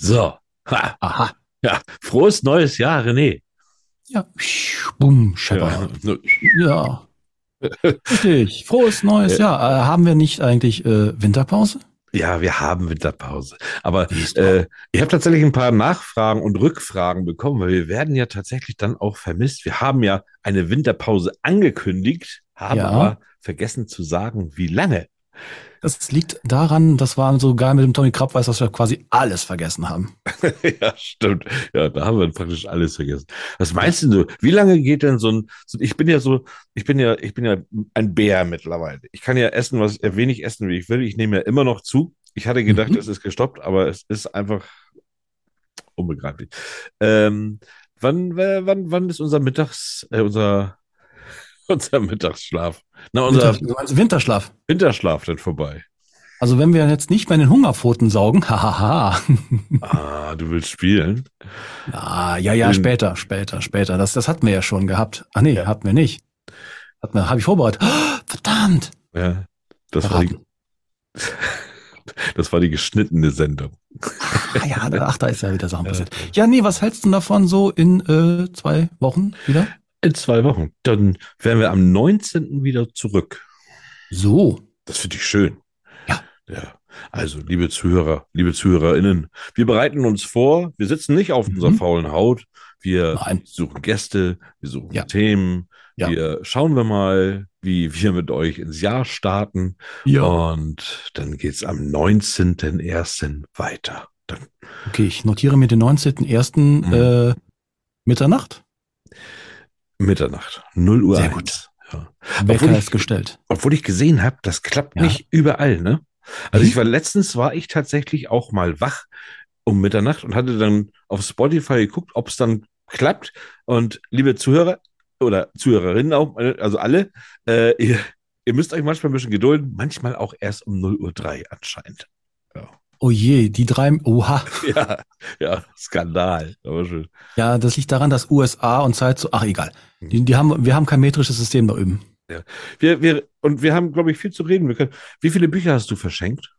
So. Ha. Aha. Ja, frohes neues Jahr, René. Ja. Bumm, Schepper. Ja. Ja. Richtig. Frohes neues Jahr. Äh, haben wir nicht eigentlich äh, Winterpause? Ja, wir haben Winterpause. Aber äh, ich habe tatsächlich ein paar Nachfragen und Rückfragen bekommen, weil wir werden ja tatsächlich dann auch vermisst. Wir haben ja eine Winterpause angekündigt, haben Ja. aber vergessen zu sagen, wie lange. Das liegt daran, das war so geil mit dem Tommy Krabweis, dass wir quasi alles vergessen haben. ja, stimmt. Ja, da haben wir praktisch alles vergessen. Was meinst du? Wie lange geht denn so ein, so, ich bin ja so, ich bin ja, ich bin ja ein Bär mittlerweile. Ich kann ja essen, was äh, wenig essen, wie ich will. Ich nehme ja immer noch zu. Ich hatte gedacht, Mhm. es ist gestoppt, aber es ist einfach unbegreiflich. Ähm, wann, äh, wann, wann ist unser Mittags, äh, unser, unser Mittagsschlaf? Na, unser Winter, du meinst Winterschlaf. Winterschlaf denn vorbei? Also wenn wir jetzt nicht mehr in den Hungerpfoten saugen, hahaha. Ah, du willst spielen? ah, ja, ja, später, später, später. Das, das hatten wir ja schon gehabt. Ah nee, Ja. hatten wir nicht. Hatten wir, habe ich vorbereitet. Oh, verdammt. Ja, das war die, das war die geschnittene Sendung. Ah, ja, ach, da ist ja wieder Sachen passiert. Ja, nee, was hältst du davon so in äh, zwei Wochen wieder? In zwei Wochen. Dann wären wir am 19. wieder zurück. So. Das finde ich schön. Ja. Ja. Also, liebe Zuhörer, liebe ZuhörerInnen, wir bereiten uns vor. Wir sitzen nicht auf Mhm. unserer faulen Haut. Wir Nein. suchen Gäste, wir suchen Ja. Themen. Ja. Wir schauen wir mal, wie wir mit euch ins Jahr starten. Und dann geht's am 19.01. weiter. Dann Okay, ich notiere mir den 19.01. Mhm. Äh, Mitternacht. Mitternacht. 0 Uhr. Sehr 1. gut. Ja. Wecker Obwohl ich- gestellt. Obwohl ich gesehen habe, das klappt Ja. nicht überall, ne? Also Mhm. ich war letztens war ich tatsächlich auch mal wach um Mitternacht und hatte dann auf Spotify geguckt, ob es dann klappt. Und liebe Zuhörer oder Zuhörerinnen auch, also alle, äh, ihr, ihr müsst euch manchmal ein bisschen gedulden, manchmal auch erst um 0 Uhr 3 anscheinend. Oh je, die drei, oha. Ja, ja, Skandal. Aber schön. Ja, das liegt daran, dass USA und Zeit so, ach egal. Die, die haben, wir haben kein metrisches System da üben. Wir, wir, und wir haben, glaube ich, viel zu reden. Wir können, wie viele Bücher hast du verschenkt?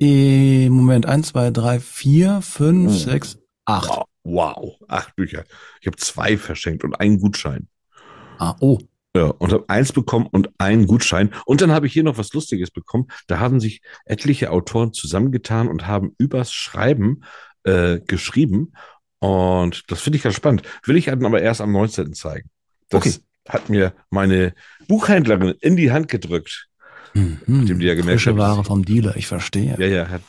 Äh, Moment, eins, zwei, drei, vier, fünf, Mhm. sechs, acht. Wow, wow, acht Bücher. Ich habe zwei verschenkt und einen Gutschein. Ah, oh. Ja, und habe eins bekommen und einen Gutschein. Und dann habe ich hier noch was Lustiges bekommen. Da haben sich etliche Autoren zusammengetan und haben übers Schreiben äh, geschrieben. Und das finde ich ganz spannend. Will ich aber erst am 19. zeigen. Das Okay. hat mir meine Buchhändlerin in die Hand gedrückt. Mhm. Nachdem die ja gemerkt Frische Ware vom Dealer, ich verstehe. Ja, ja, hat,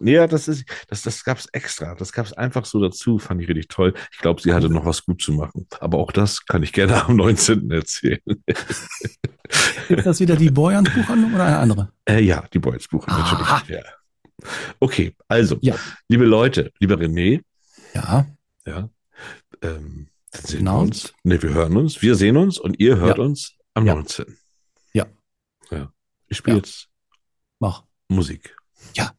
nee, ja, das ist, das, das gab's extra. Das gab's einfach so dazu, fand ich richtig toll. Ich glaube, sie hatte noch was gut zu machen. Aber auch das kann ich gerne am 19. erzählen. Ist das wieder die Boyans Buchhandlung oder eine andere? Äh, ja, die Boys buchen Aha. natürlich. Ja. Okay, also, Ja. liebe Leute, lieber René, Ja, ja, ähm, dann sehen Genau. wir uns. Nee, wir hören uns, wir sehen uns und ihr hört Ja. uns am Ja. 19. Ja. Ja. Mach. Musik. Ja.